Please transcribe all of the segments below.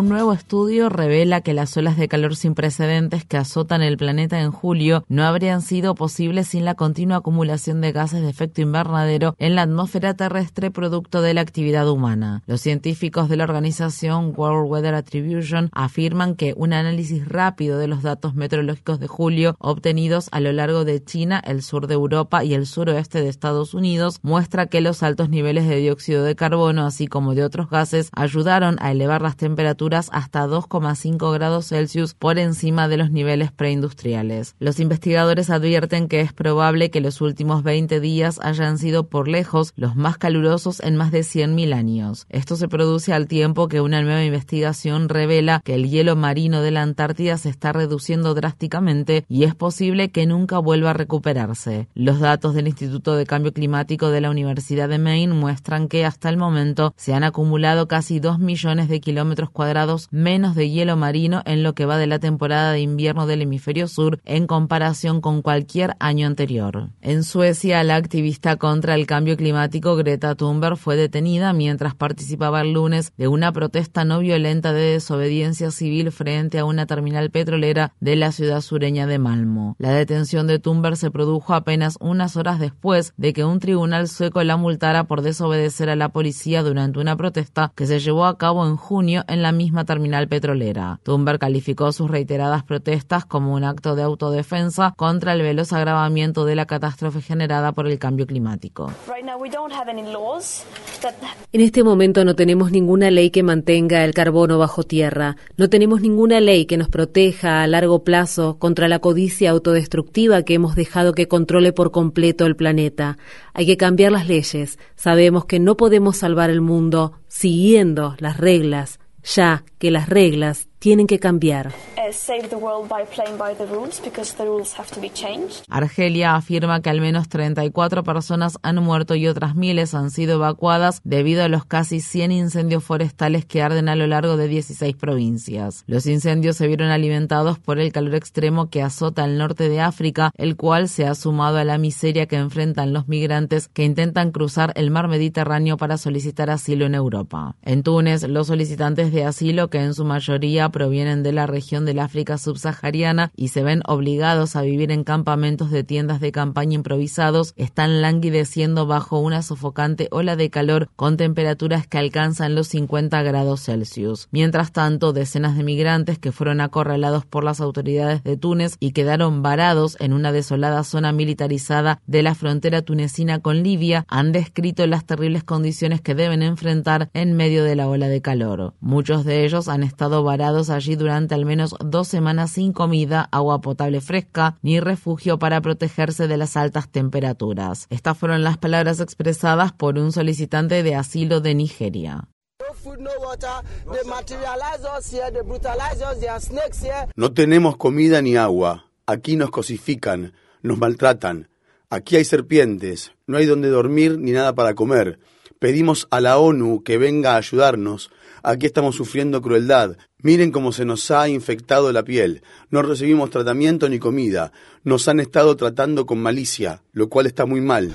Un nuevo estudio revela que las olas de calor sin precedentes que azotan el planeta en julio no habrían sido posibles sin la continua acumulación de gases de efecto invernadero en la atmósfera terrestre producto de la actividad humana. Los científicos de la organización World Weather Attribution afirman que un análisis rápido de los datos meteorológicos de julio obtenidos a lo largo de China, el sur de Europa y el suroeste de Estados Unidos muestra que los altos niveles de dióxido de carbono, así como de otros gases, ayudaron a elevar las temperaturas hasta 2,5 grados Celsius por encima de los niveles preindustriales. Los investigadores advierten que es probable que los últimos 20 días hayan sido por lejos los más calurosos en más de 100.000 años. Esto se produce al tiempo que una nueva investigación revela que el hielo marino de la Antártida se está reduciendo drásticamente y es posible que nunca vuelva a recuperarse. Los datos del Instituto de Cambio Climático de la Universidad de Maine muestran que hasta el momento se han acumulado casi 2 millones de kilómetros cuadrados menos de hielo marino en lo que va de la temporada de invierno del hemisferio sur en comparación con cualquier año anterior. En Suecia, la activista contra el cambio climático Greta Thunberg fue detenida mientras participaba el lunes de una protesta no violenta de desobediencia civil frente a una terminal petrolera de la ciudad sureña de Malmo. La detención de Thunberg se produjo apenas unas horas después de que un tribunal sueco la multara por desobedecer a la policía durante una protesta que se llevó a cabo en junio en la misma terminal petrolera. Thunberg calificó sus reiteradas protestas como un acto de autodefensa contra el veloz agravamiento de la catástrofe generada por el cambio climático. En este momento no tenemos ninguna ley que mantenga el carbono bajo tierra. No tenemos ninguna ley que nos proteja a largo plazo contra la codicia autodestructiva que hemos dejado que controle por completo el planeta. Hay que cambiar las leyes. Sabemos que no podemos salvar el mundo siguiendo las reglas ya que las reglas tienen que cambiar. Argelia afirma que al menos 34 personas han muerto y otras miles han sido evacuadas debido a los casi 100 incendios forestales que arden a lo largo de 16 provincias. Los incendios se vieron alimentados por el calor extremo que azota el norte de África, el cual se ha sumado a la miseria que enfrentan los migrantes que intentan cruzar el mar Mediterráneo para solicitar asilo en Europa. En Túnez, los solicitantes de asilo, que en su mayoría provienen de la región del África subsahariana y se ven obligados a vivir en campamentos de tiendas de campaña improvisados, están languideciendo bajo una sofocante ola de calor con temperaturas que alcanzan los 50 grados Celsius. Mientras tanto, decenas de migrantes que fueron acorralados por las autoridades de Túnez y quedaron varados en una desolada zona militarizada de la frontera tunecina con Libia han descrito las terribles condiciones que deben enfrentar en medio de la ola de calor. Muchos de ellos han estado varados allí durante al menos dos semanas sin comida, agua potable fresca ni refugio para protegerse de las altas temperaturas. Estas fueron las palabras expresadas por un solicitante de asilo de Nigeria. No tenemos comida ni agua. Aquí nos cosifican, nos maltratan. Aquí hay serpientes, no hay donde dormir ni nada para comer. Pedimos a la ONU que venga a ayudarnos. Aquí estamos sufriendo crueldad. Miren cómo se nos ha infectado la piel. No recibimos tratamiento ni comida. Nos han estado tratando con malicia, lo cual está muy mal.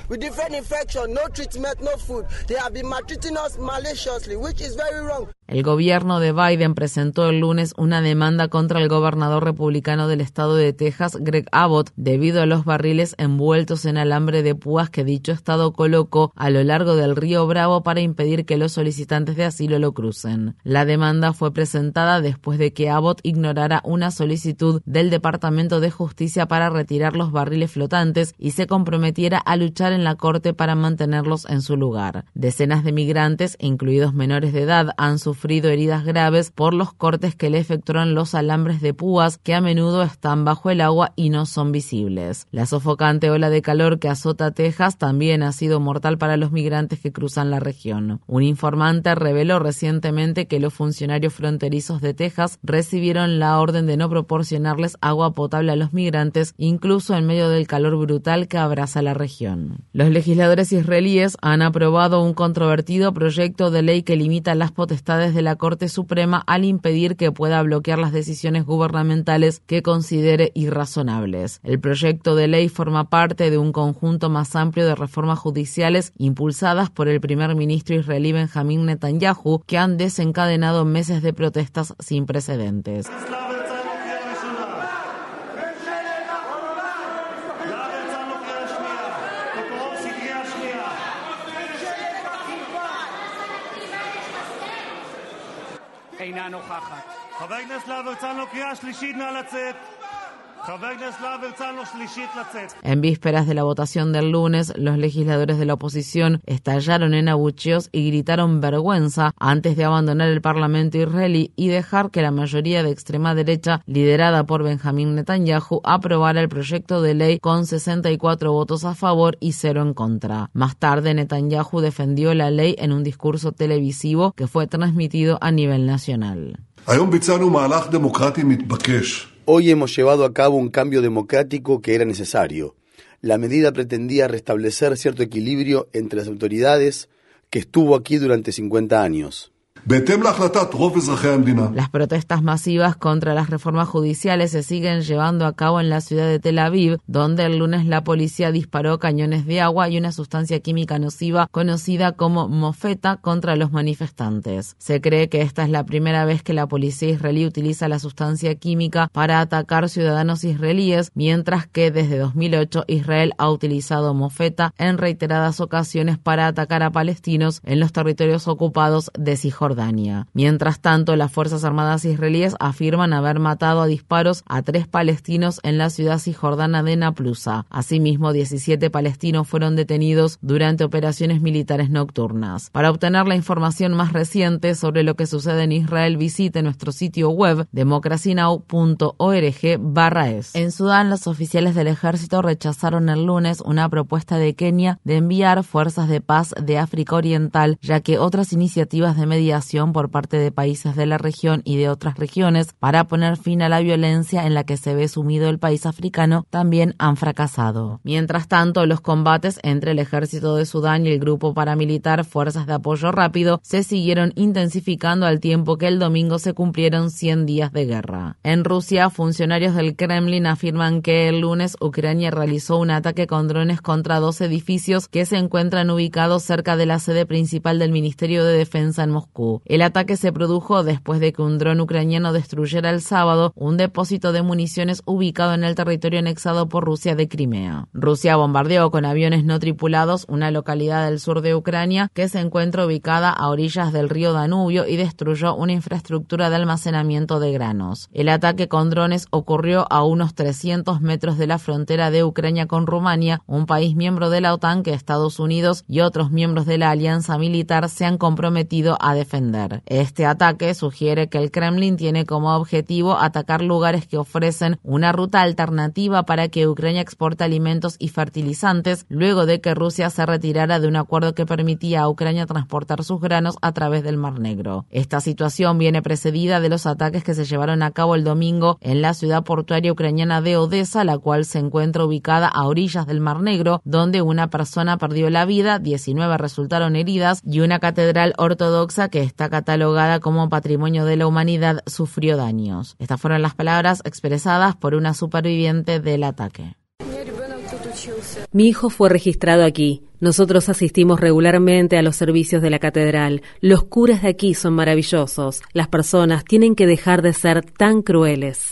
El gobierno de Biden presentó el lunes una demanda contra el gobernador republicano del estado de Texas, Greg Abbott, debido a los barriles envueltos en alambre de púas que dicho estado colocó a lo largo del río Bravo para impedir que los solicitantes de asilo lo crucen. La demanda fue presentada después de que Abbott ignorara una solicitud del Departamento de Justicia para retirar los barriles flotantes y se comprometiera a luchar en la corte para mantenerlos en su lugar. Decenas de migrantes, incluidos menores de edad, han sufrido heridas graves por los cortes que le efectuaron los alambres de púas que a menudo están bajo el agua y no son visibles. La sofocante ola de calor que azota Texas también ha sido mortal para los migrantes que cruzan la región. Un informante reveló recientemente que los funcionarios fronterizos de Texas recibieron la orden de no proporcionarles agua potable a los migrantes, incluso en medio del calor brutal que abraza la región. Los legisladores israelíes han aprobado un controvertido proyecto de ley que limita las potestades de la Corte Suprema al impedir que pueda bloquear las decisiones gubernamentales que considere irrazonables. El proyecto de ley forma parte de un conjunto más amplio de reformas judiciales impulsadas por el primer ministro israelí Benjamín Netanyahu que han desencadenado meses de protestas sin precedentes. אינה נוכחת. חבר הכנסת להב הרצנו, קריאה שלישית, נא לצאת. En vísperas de la votación del lunes, los legisladores de la oposición estallaron en abucheos y gritaron vergüenza antes de abandonar el Parlamento israelí y dejar que la mayoría de extrema derecha, liderada por Benjamín Netanyahu, aprobara el proyecto de ley con 64 votos a favor y cero en contra. Más tarde, Netanyahu defendió la ley en un discurso televisivo que fue transmitido a nivel nacional. Hoy hemos llevado a cabo un cambio democrático que era necesario. La medida pretendía restablecer cierto equilibrio entre las autoridades que estuvo aquí durante 50 años. Las protestas masivas contra las reformas judiciales se siguen llevando a cabo en la ciudad de Tel Aviv, donde el lunes la policía disparó cañones de agua y una sustancia química nociva conocida como mofeta contra los manifestantes. Se cree que esta es la primera vez que la policía israelí utiliza la sustancia química para atacar ciudadanos israelíes, mientras que desde 2008 Israel ha utilizado mofeta en reiteradas ocasiones para atacar a palestinos en los territorios ocupados de Cisjordania. Mientras tanto, las Fuerzas Armadas israelíes afirman haber matado a disparos a tres palestinos en la ciudad cisjordana de Naplusa. Asimismo, 17 palestinos fueron detenidos durante operaciones militares nocturnas. Para obtener la información más reciente sobre lo que sucede en Israel, visite nuestro sitio web democracynow.org/es. En Sudán, los oficiales del ejército rechazaron el lunes una propuesta de Kenia de enviar fuerzas de paz de África Oriental, ya que otras iniciativas de mediación por parte de países de la región y de otras regiones para poner fin a la violencia en la que se ve sumido el país africano también han fracasado. Mientras tanto, los combates entre el ejército de Sudán y el grupo paramilitar Fuerzas de Apoyo Rápido se siguieron intensificando al tiempo que el domingo se cumplieron 100 días de guerra. En Rusia, funcionarios del Kremlin afirman que el lunes Ucrania realizó un ataque con drones contra dos edificios que se encuentran ubicados cerca de la sede principal del Ministerio de Defensa en Moscú. El ataque se produjo después de que un dron ucraniano destruyera el sábado un depósito de municiones ubicado en el territorio anexado por Rusia de Crimea. Rusia bombardeó con aviones no tripulados una localidad del sur de Ucrania que se encuentra ubicada a orillas del río Danubio y destruyó una infraestructura de almacenamiento de granos. El ataque con drones ocurrió a unos 300 metros de la frontera de Ucrania con Rumania, un país miembro de la OTAN que Estados Unidos y otros miembros de la alianza militar se han comprometido a defender este ataque sugiere que el Kremlin tiene como objetivo atacar lugares que ofrecen una ruta alternativa para que Ucrania exporte alimentos y fertilizantes luego de que Rusia se retirara de un acuerdo que permitía a Ucrania transportar sus granos a través del Mar Negro. Esta situación viene precedida de los ataques que se llevaron a cabo el domingo en la ciudad portuaria ucraniana de Odessa, la cual se encuentra ubicada a orillas del Mar Negro, donde una persona perdió la vida, 19 resultaron heridas y una catedral ortodoxa que está catalogada como Patrimonio de la Humanidad, sufrió daños. Estas fueron las palabras expresadas por una superviviente del ataque. Mi hijo fue registrado aquí. Nosotros asistimos regularmente a los servicios de la catedral. Los curas de aquí son maravillosos. Las personas tienen que dejar de ser tan crueles.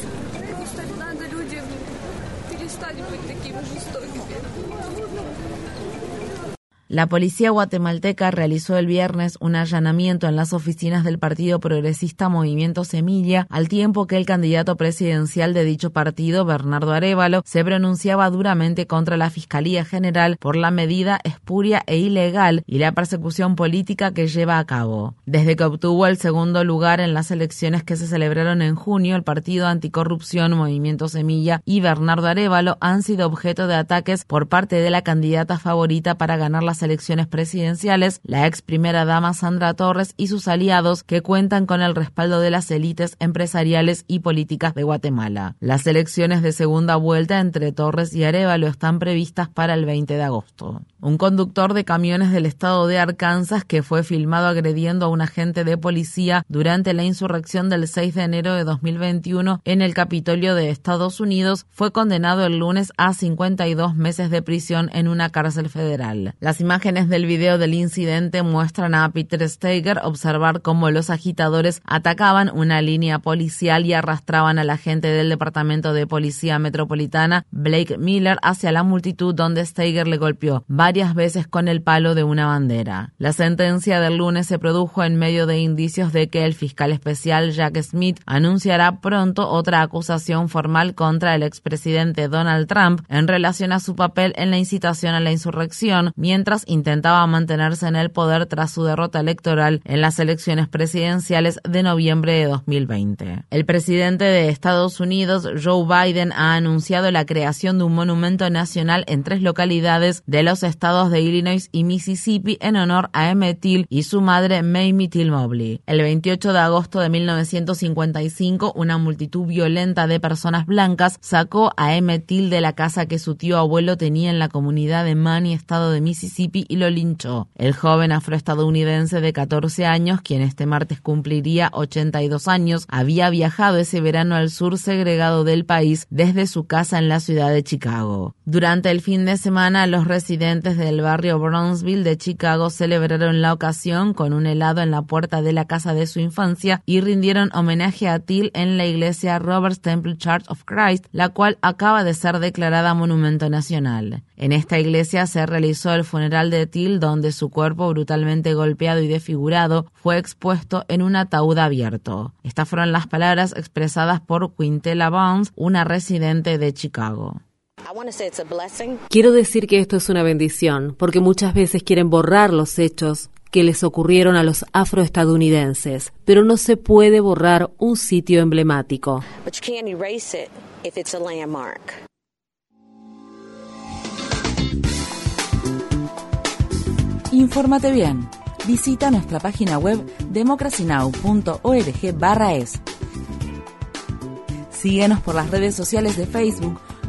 La policía guatemalteca realizó el viernes un allanamiento en las oficinas del Partido Progresista Movimiento Semilla, al tiempo que el candidato presidencial de dicho partido, Bernardo Arevalo, se pronunciaba duramente contra la Fiscalía General por la medida espuria e ilegal y la persecución política que lleva a cabo. Desde que obtuvo el segundo lugar en las elecciones que se celebraron en junio, el Partido Anticorrupción Movimiento Semilla y Bernardo Arevalo han sido objeto de ataques por parte de la candidata favorita para ganar las elecciones presidenciales, la ex primera dama Sandra Torres y sus aliados que cuentan con el respaldo de las élites empresariales y políticas de Guatemala. Las elecciones de segunda vuelta entre Torres y Arevalo están previstas para el 20 de agosto. Un conductor de camiones del estado de Arkansas que fue filmado agrediendo a un agente de policía durante la insurrección del 6 de enero de 2021 en el Capitolio de Estados Unidos fue condenado el lunes a 52 meses de prisión en una cárcel federal. Las imágenes del video del incidente muestran a Peter Steiger observar cómo los agitadores atacaban una línea policial y arrastraban al agente del Departamento de Policía Metropolitana, Blake Miller, hacia la multitud donde Steiger le golpeó veces con el palo de una bandera. La sentencia del lunes se produjo en medio de indicios de que el fiscal especial Jack Smith anunciará pronto otra acusación formal contra el expresidente Donald Trump en relación a su papel en la incitación a la insurrección, mientras intentaba mantenerse en el poder tras su derrota electoral en las elecciones presidenciales de noviembre de 2020. El presidente de Estados Unidos, Joe Biden, ha anunciado la creación de un monumento nacional en tres localidades de los estados estados de Illinois y Mississippi en honor a Emmett Till y su madre Mamie Till Mobley. El 28 de agosto de 1955, una multitud violenta de personas blancas sacó a Emmett Till de la casa que su tío abuelo tenía en la comunidad de Mani, estado de Mississippi, y lo linchó. El joven afroestadounidense de 14 años, quien este martes cumpliría 82 años, había viajado ese verano al sur segregado del país desde su casa en la ciudad de Chicago. Durante el fin de semana, los residentes del barrio Brownsville de Chicago celebraron la ocasión con un helado en la puerta de la casa de su infancia y rindieron homenaje a Till en la iglesia Roberts Temple Church of Christ, la cual acaba de ser declarada monumento nacional. En esta iglesia se realizó el funeral de Till, donde su cuerpo brutalmente golpeado y desfigurado fue expuesto en un ataúd abierto. Estas fueron las palabras expresadas por Quintella Bounds, una residente de Chicago. Quiero decir que esto es una bendición, porque muchas veces quieren borrar los hechos que les ocurrieron a los afroestadounidenses, pero no se puede borrar un sitio emblemático. Infórmate bien. Visita nuestra página web democracynow.org/es. Síguenos por las redes sociales de Facebook